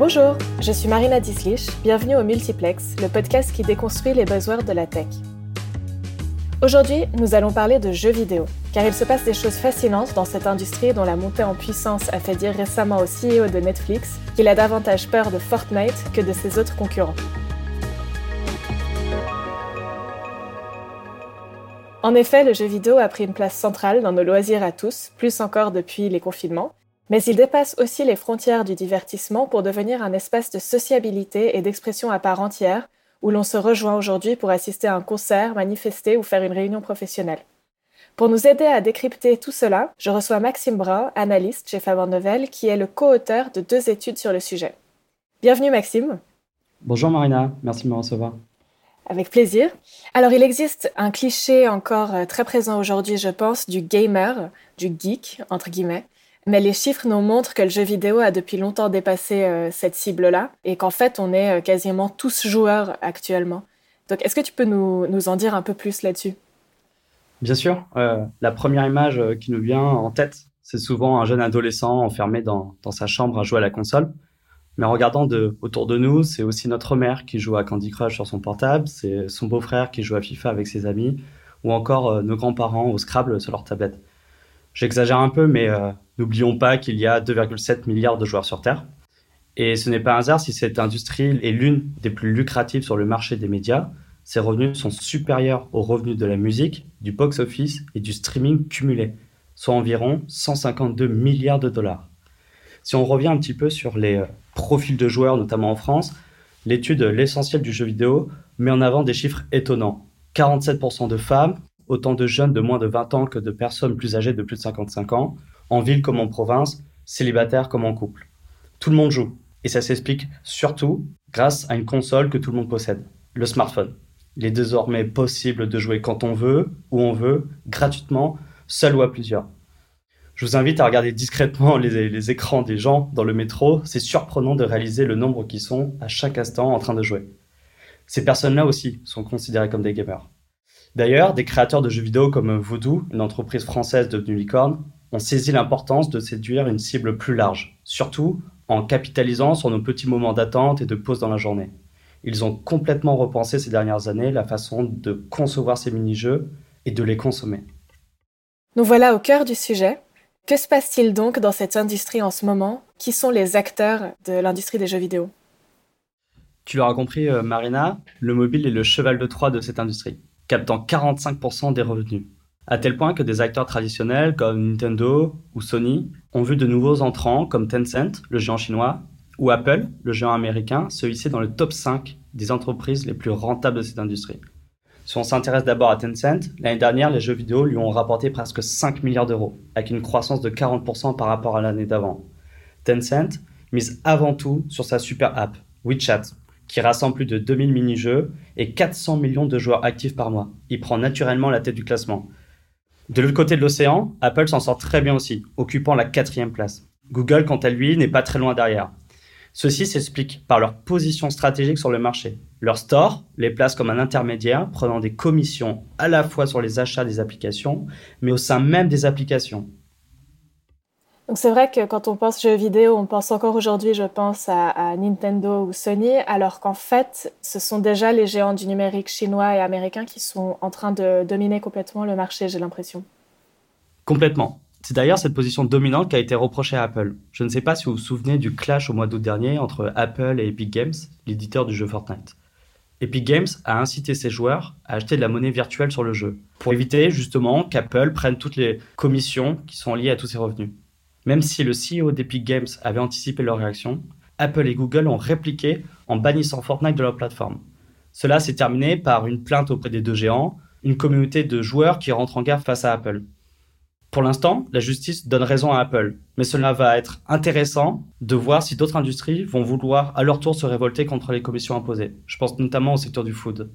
Bonjour, je suis Marina Dislich, bienvenue au Multiplex, le podcast qui déconstruit les buzzwords de la tech. Aujourd'hui, nous allons parler de jeux vidéo, car il se passe des choses fascinantes dans cette industrie dont la montée en puissance a fait dire récemment au CEO de Netflix qu'il a davantage peur de Fortnite que de ses autres concurrents. En effet, le jeu vidéo a pris une place centrale dans nos loisirs à tous, plus encore depuis les confinements, mais il dépasse aussi les frontières du divertissement pour devenir un espace de sociabilité et d'expression à part entière, où l'on se rejoint aujourd'hui pour assister à un concert, manifester ou faire une réunion professionnelle. Pour nous aider à décrypter tout cela, je reçois Maxime Brun, analyste chez Faber Novel, qui est le co-auteur de deux études sur le sujet. Bienvenue Maxime. Bonjour Marina, merci de me recevoir. Avec plaisir. Alors, il existe un cliché encore euh, très présent aujourd'hui, je pense, du gamer, du geek, entre guillemets. Mais les chiffres nous montrent que le jeu vidéo a depuis longtemps dépassé euh, cette cible-là et qu'en fait, on est euh, quasiment tous joueurs actuellement. Donc, est-ce que tu peux nous, en dire un peu plus là-dessus? Bien sûr. la première image qui nous vient en tête, c'est souvent un jeune adolescent enfermé dans, dans sa chambre à jouer à la console. Mais en regardant de, autour de nous, c'est aussi notre mère qui joue à Candy Crush sur son portable, c'est son beau-frère qui joue à FIFA avec ses amis, ou encore euh, nos grands-parents au Scrabble sur leur tablette. J'exagère un peu, mais euh, n'oublions pas qu'il y a 2,7 milliards de joueurs sur Terre. Et ce n'est pas un hasard si cette industrie est l'une des plus lucratives sur le marché des médias. Ses revenus sont supérieurs aux revenus de la musique, du box-office et du streaming cumulé, soit environ 152 milliards de dollars. Si on revient un petit peu sur les euh, profils de joueurs, notamment en France, l'étude L'essentiel du jeu vidéo met en avant des chiffres étonnants. 47% de femmes, autant de jeunes de moins de 20 ans que de personnes plus âgées de plus de 55 ans, en ville comme en province, célibataires comme en couple. Tout le monde joue. Et ça s'explique surtout grâce à une console que tout le monde possède, le smartphone. Il est désormais possible de jouer quand on veut, où on veut, gratuitement, seul ou à plusieurs. Je vous invite à regarder discrètement les, écrans des gens dans le métro. C'est surprenant de réaliser le nombre qui sont à chaque instant en train de jouer. Ces personnes-là aussi sont considérées comme des gamers. D'ailleurs, des créateurs de jeux vidéo comme Voodoo, une entreprise française devenue licorne, ont saisi l'importance de séduire une cible plus large, surtout en capitalisant sur nos petits moments d'attente et de pause dans la journée. Ils ont complètement repensé ces dernières années la façon de concevoir ces mini-jeux et de les consommer. Nous voilà au cœur du sujet. Que se passe-t-il donc dans cette industrie en ce moment? Qui sont les acteurs de l'industrie des jeux vidéo? Tu l'auras compris, euh, Marina, le mobile est le cheval de Troie de cette industrie, captant 45% des revenus. À tel point que des acteurs traditionnels comme Nintendo ou Sony ont vu de nouveaux entrants comme Tencent, le géant chinois, ou Apple, le géant américain, se hisser dans le top 5 des entreprises les plus rentables de cette industrie. Si on s'intéresse d'abord à Tencent, l'année dernière, les jeux vidéo lui ont rapporté presque 5 milliards d'euros, avec une croissance de 40% par rapport à l'année d'avant. Tencent mise avant tout sur sa super app, WeChat, qui rassemble plus de 2000 mini-jeux et 400 millions de joueurs actifs par mois. Il prend naturellement la tête du classement. De l'autre côté de l'océan, Apple s'en sort très bien aussi, occupant la quatrième place. Google, quant à lui, n'est pas très loin derrière. Ceci s'explique par leur position stratégique sur le marché. Leur store les place comme un intermédiaire prenant des commissions à la fois sur les achats des applications, mais au sein même des applications. Donc c'est vrai que quand on pense jeux vidéo, on pense encore aujourd'hui, je pense, à, Nintendo ou Sony, alors qu'en fait, ce sont déjà les géants du numérique chinois et américains qui sont en train de dominer complètement le marché, j'ai l'impression. Complètement. C'est d'ailleurs cette position dominante qui a été reprochée à Apple. Je ne sais pas si vous vous souvenez du clash au mois d'août dernier entre Apple et Epic Games, l'éditeur du jeu Fortnite. Epic Games a incité ses joueurs à acheter de la monnaie virtuelle sur le jeu, pour éviter justement qu'Apple prenne toutes les commissions qui sont liées à tous ses revenus. Même si le CEO d'Epic Games avait anticipé leur réaction, Apple et Google ont répliqué en bannissant Fortnite de leur plateforme. Cela s'est terminé par une plainte auprès des deux géants, une communauté de joueurs qui rentrent en guerre face à Apple. Pour l'instant, la justice donne raison à Apple, mais cela va être intéressant de voir si d'autres industries vont vouloir à leur tour se révolter contre les commissions imposées. Je pense notamment au secteur du food.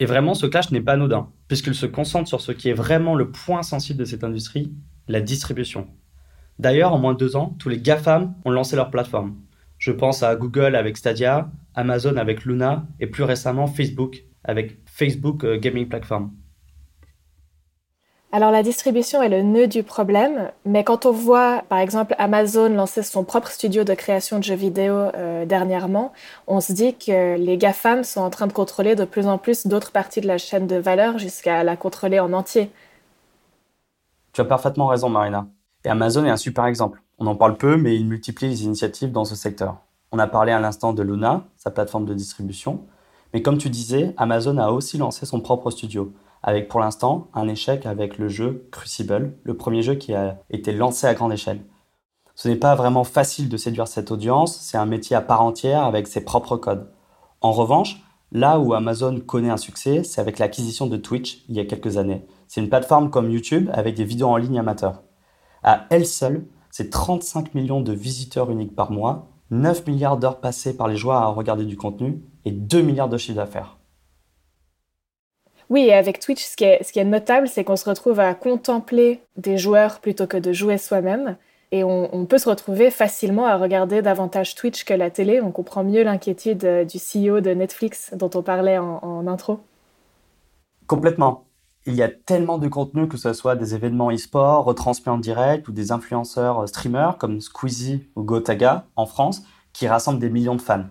Et vraiment, ce clash n'est pas anodin, puisqu'il se concentre sur ce qui est vraiment le point sensible de cette industrie, la distribution. D'ailleurs, en moins de deux ans, tous les GAFAM ont lancé leur plateforme. Je pense à Google avec Stadia, Amazon avec Luna et plus récemment Facebook avec Facebook euh, Gaming Platform. Alors la distribution est le nœud du problème, mais quand on voit par exemple Amazon lancer son propre studio de création de jeux vidéo euh, dernièrement, on se dit que les GAFAM sont en train de contrôler de plus en plus d'autres parties de la chaîne de valeur jusqu'à la contrôler en entier. Tu as parfaitement raison Marina. Et Amazon est un super exemple. On en parle peu, mais il multiplie les initiatives dans ce secteur. On a parlé à l'instant de Luna, sa plateforme de distribution, mais comme tu disais, Amazon a aussi lancé son propre studio avec pour l'instant un échec avec le jeu Crucible, le premier jeu qui a été lancé à grande échelle. Ce n'est pas vraiment facile de séduire cette audience, c'est un métier à part entière avec ses propres codes. En revanche, là où Amazon connaît un succès, c'est avec l'acquisition de Twitch il y a quelques années. C'est une plateforme comme YouTube avec des vidéos en ligne amateurs. À elle seule, c'est 35 millions de visiteurs uniques par mois, 9 milliards d'heures passées par les joueurs à regarder du contenu et 2 milliards de chiffres d'affaires. Oui, et avec Twitch, ce qui est, notable, c'est qu'on se retrouve à contempler des joueurs plutôt que de jouer soi-même. Et on, peut se retrouver facilement à regarder davantage Twitch que la télé. On comprend mieux l'inquiétude euh, du CEO de Netflix dont on parlait en, intro. Complètement. Il y a tellement de contenu, que ce soit des événements e-sport retransmis en direct ou des influenceurs euh, streamers comme Squeezie ou Gotaga en France qui rassemblent des millions de fans.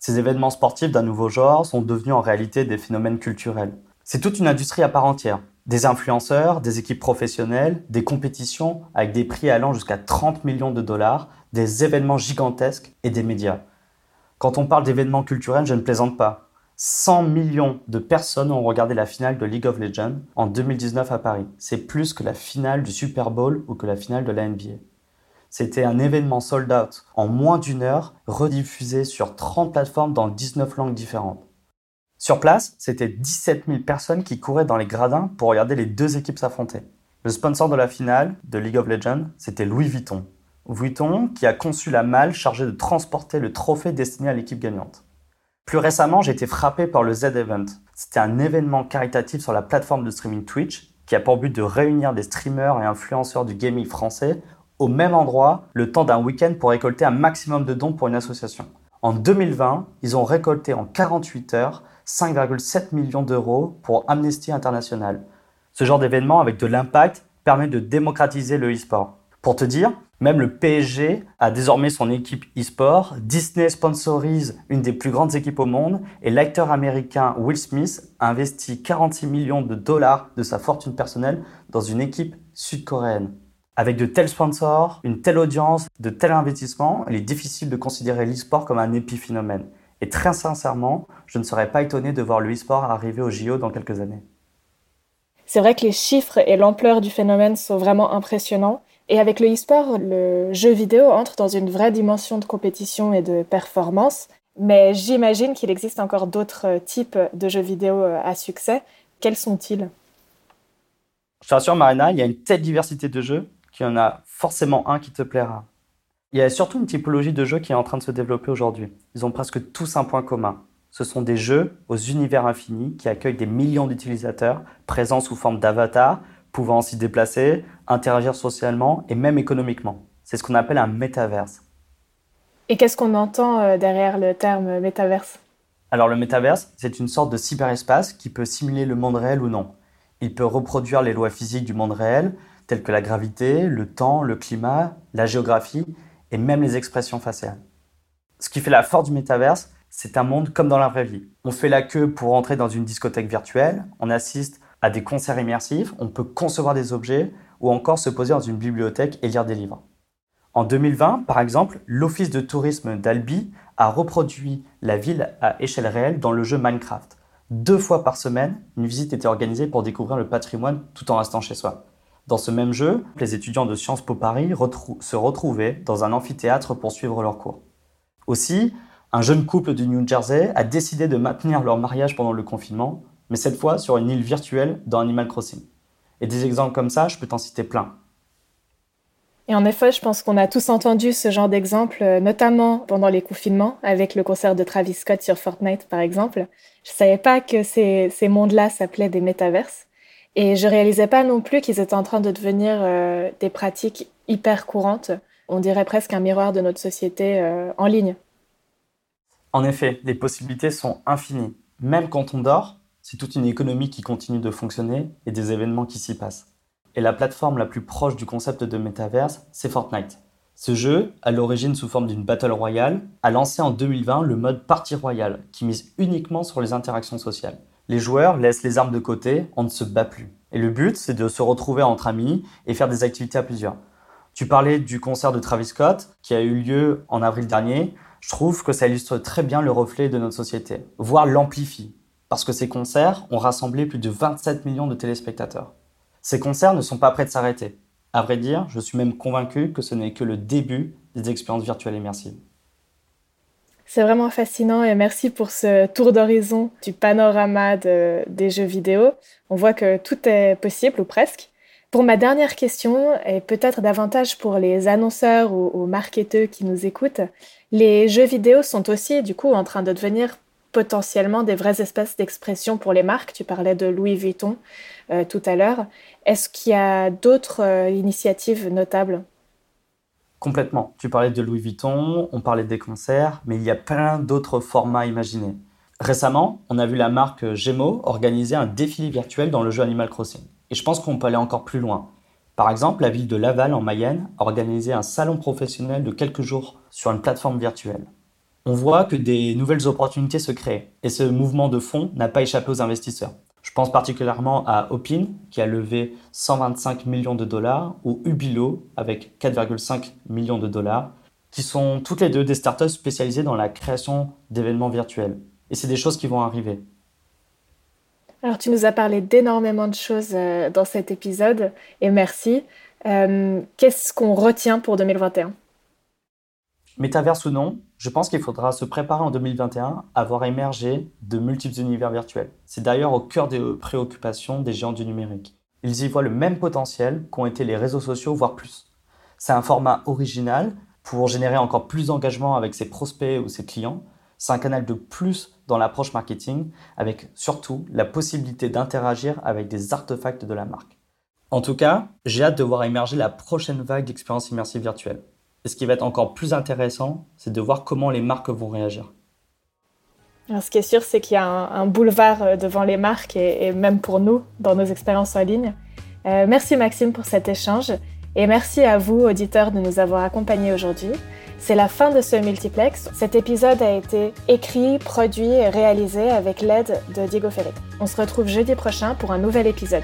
Ces événements sportifs d'un nouveau genre sont devenus en réalité des phénomènes culturels. C'est toute une industrie à part entière. Des influenceurs, des équipes professionnelles, des compétitions avec des prix allant jusqu'à 30 millions de dollars, des événements gigantesques et des médias. Quand on parle d'événements culturels, je ne plaisante pas. 100 millions de personnes ont regardé la finale de League of Legends en 2019 à Paris. C'est plus que la finale du Super Bowl ou que la finale de la NBA. C'était un événement sold out en moins d'une heure, rediffusé sur 30 plateformes dans 19 langues différentes. Sur place, c'était 17 000 personnes qui couraient dans les gradins pour regarder les deux équipes s'affronter. Le sponsor de la finale de League of Legends, c'était Louis Vuitton. Vuitton qui a conçu la malle chargée de transporter le trophée destiné à l'équipe gagnante. Plus récemment, j'ai été frappé par le Z-Event. C'était un événement caritatif sur la plateforme de streaming Twitch qui a pour but de réunir des streamers et influenceurs du gaming français au même endroit le temps d'un week-end pour récolter un maximum de dons pour une association. En 2020, ils ont récolté en 48 heures 5,7 millions d'euros pour Amnesty International. Ce genre d'événement avec de l'impact permet de démocratiser le e-sport. Pour te dire, même le PSG a désormais son équipe e-sport, Disney sponsorise une des plus grandes équipes au monde et l'acteur américain Will Smith a investi 46 millions de dollars de sa fortune personnelle dans une équipe sud-coréenne. Avec de tels sponsors, une telle audience, de tels investissements, il est difficile de considérer l'e-sport comme un épiphénomène. Et très sincèrement, je ne serais pas étonné de voir le e-sport arriver au JO dans quelques années. C'est vrai que les chiffres et l'ampleur du phénomène sont vraiment impressionnants. Et avec le e-sport, le jeu vidéo entre dans une vraie dimension de compétition et de performance. Mais j'imagine qu'il existe encore d'autres types de jeux vidéo à succès. Quels sont-ils? Je te rassure, Marina, il y a une telle diversité de jeux qu'il y en a forcément un qui te plaira. Il y a surtout une typologie de jeux qui est en train de se développer aujourd'hui. Ils ont presque tous un point commun. Ce sont des jeux aux univers infinis qui accueillent des millions d'utilisateurs présents sous forme d'avatars, pouvant s'y déplacer, interagir socialement et même économiquement. C'est ce qu'on appelle un métaverse. Et qu'est-ce qu'on entend euh, derrière le terme métaverse? Alors le métaverse, c'est une sorte de cyberespace qui peut simuler le monde réel ou non. Il peut reproduire les lois physiques du monde réel, telles que la gravité, le temps, le climat, la géographie et même les expressions faciales. Ce qui fait la force du métaverse, c'est un monde comme dans la vraie vie. On fait la queue pour entrer dans une discothèque virtuelle, on assiste à des concerts immersifs, on peut concevoir des objets ou encore se poser dans une bibliothèque et lire des livres. En 2020, par exemple, l'Office de tourisme d'Albi a reproduit la ville à échelle réelle dans le jeu Minecraft. Deux fois par semaine, une visite était organisée pour découvrir le patrimoine tout en restant chez soi. Dans ce même jeu, les étudiants de Sciences Po Paris se retrouvaient dans un amphithéâtre pour suivre leurs cours. Aussi, un jeune couple du New Jersey a décidé de maintenir leur mariage pendant le confinement, mais cette fois sur une île virtuelle dans Animal Crossing. Et des exemples comme ça, je peux t'en citer plein. Et en effet, je pense qu'on a tous entendu ce genre d'exemple, euh, notamment pendant les confinements, avec le concert de Travis Scott sur Fortnite, par exemple. Je ne savais pas que ces, ces mondes-là s'appelaient des métaverses. Et je réalisais pas non plus qu'ils étaient en train de devenir euh, des pratiques hyper courantes. On dirait presque un miroir de notre société euh, en ligne. En effet, les possibilités sont infinies. Même quand on dort, c'est toute une économie qui continue de fonctionner et des événements qui s'y passent. et la plateforme la plus proche du concept de métaverse, c'est Fortnite. Ce jeu, à l'origine sous forme d'une Battle Royale, a lancé en 2020 le mode Party Royale, qui mise uniquement sur les interactions sociales. Les joueurs laissent les armes de côté, on ne se bat plus. Et le but, c'est de se retrouver entre amis et faire des activités à plusieurs. Tu parlais du concert de Travis Scott qui a eu lieu en avril dernier. Je trouve que ça illustre très bien le reflet de notre société, voire l'amplifie, parce que ces concerts ont rassemblé plus de 27 millions de téléspectateurs. Ces concerts ne sont pas prêts de s'arrêter. À vrai dire, je suis même convaincu que ce n'est que le début des expériences virtuelles immersives. C'est vraiment fascinant et merci pour ce tour d'horizon du panorama des jeux vidéo. On voit que tout est possible ou presque. Pour ma dernière question, et peut-être davantage pour les annonceurs ou, ou marketeurs qui nous écoutent, les jeux vidéo sont aussi du coup en train de devenir potentiellement des vrais espaces d'expression pour les marques. Tu parlais de Louis Vuitton euh, tout à l'heure. Est-ce qu'il y a d'autres euh, initiatives notables? Complètement. Tu parlais de Louis Vuitton, on parlait des concerts, mais il y a plein d'autres formats imaginés. Récemment, on a vu la marque Gémeaux organiser un défilé virtuel dans le jeu Animal Crossing. Et je pense qu'on peut aller encore plus loin. Par exemple, la ville de Laval en Mayenne a organisé un salon professionnel de quelques jours sur une plateforme virtuelle. On voit que des nouvelles opportunités se créent et ce mouvement de fonds n'a pas échappé aux investisseurs. Je pense particulièrement à Opin, qui a levé 125 millions de dollars, ou Ubilo, avec 4,5 millions de dollars, qui sont toutes les deux des startups spécialisées dans la création d'événements virtuels. Et c'est des choses qui vont arriver. Alors, tu nous as parlé d'énormément de choses euh, dans cet épisode, et merci. Euh, qu'est-ce qu'on retient pour 2021 Métaverse ou non, je pense qu'il faudra se préparer en 2021 à voir émerger de multiples univers virtuels. C'est d'ailleurs au cœur des préoccupations des géants du numérique. Ils y voient le même potentiel qu'ont été les réseaux sociaux, voire plus. C'est un format original pour générer encore plus d'engagement avec ses prospects ou ses clients. C'est un canal de plus dans l'approche marketing, avec surtout la possibilité d'interagir avec des artefacts de la marque. En tout cas, j'ai hâte de voir émerger la prochaine vague d'expériences immersives virtuelles. Et ce qui va être encore plus intéressant, c'est de voir comment les marques vont réagir. Ce qui est sûr, c'est qu'il y a un, boulevard euh, devant les marques et, même pour nous dans nos expériences en ligne. Euh, merci Maxime pour cet échange et merci à vous, auditeurs, de nous avoir accompagnés aujourd'hui. C'est la fin de ce multiplex. Cet épisode a été écrit, produit et réalisé avec l'aide de Diego Ferret. On se retrouve jeudi prochain pour un nouvel épisode.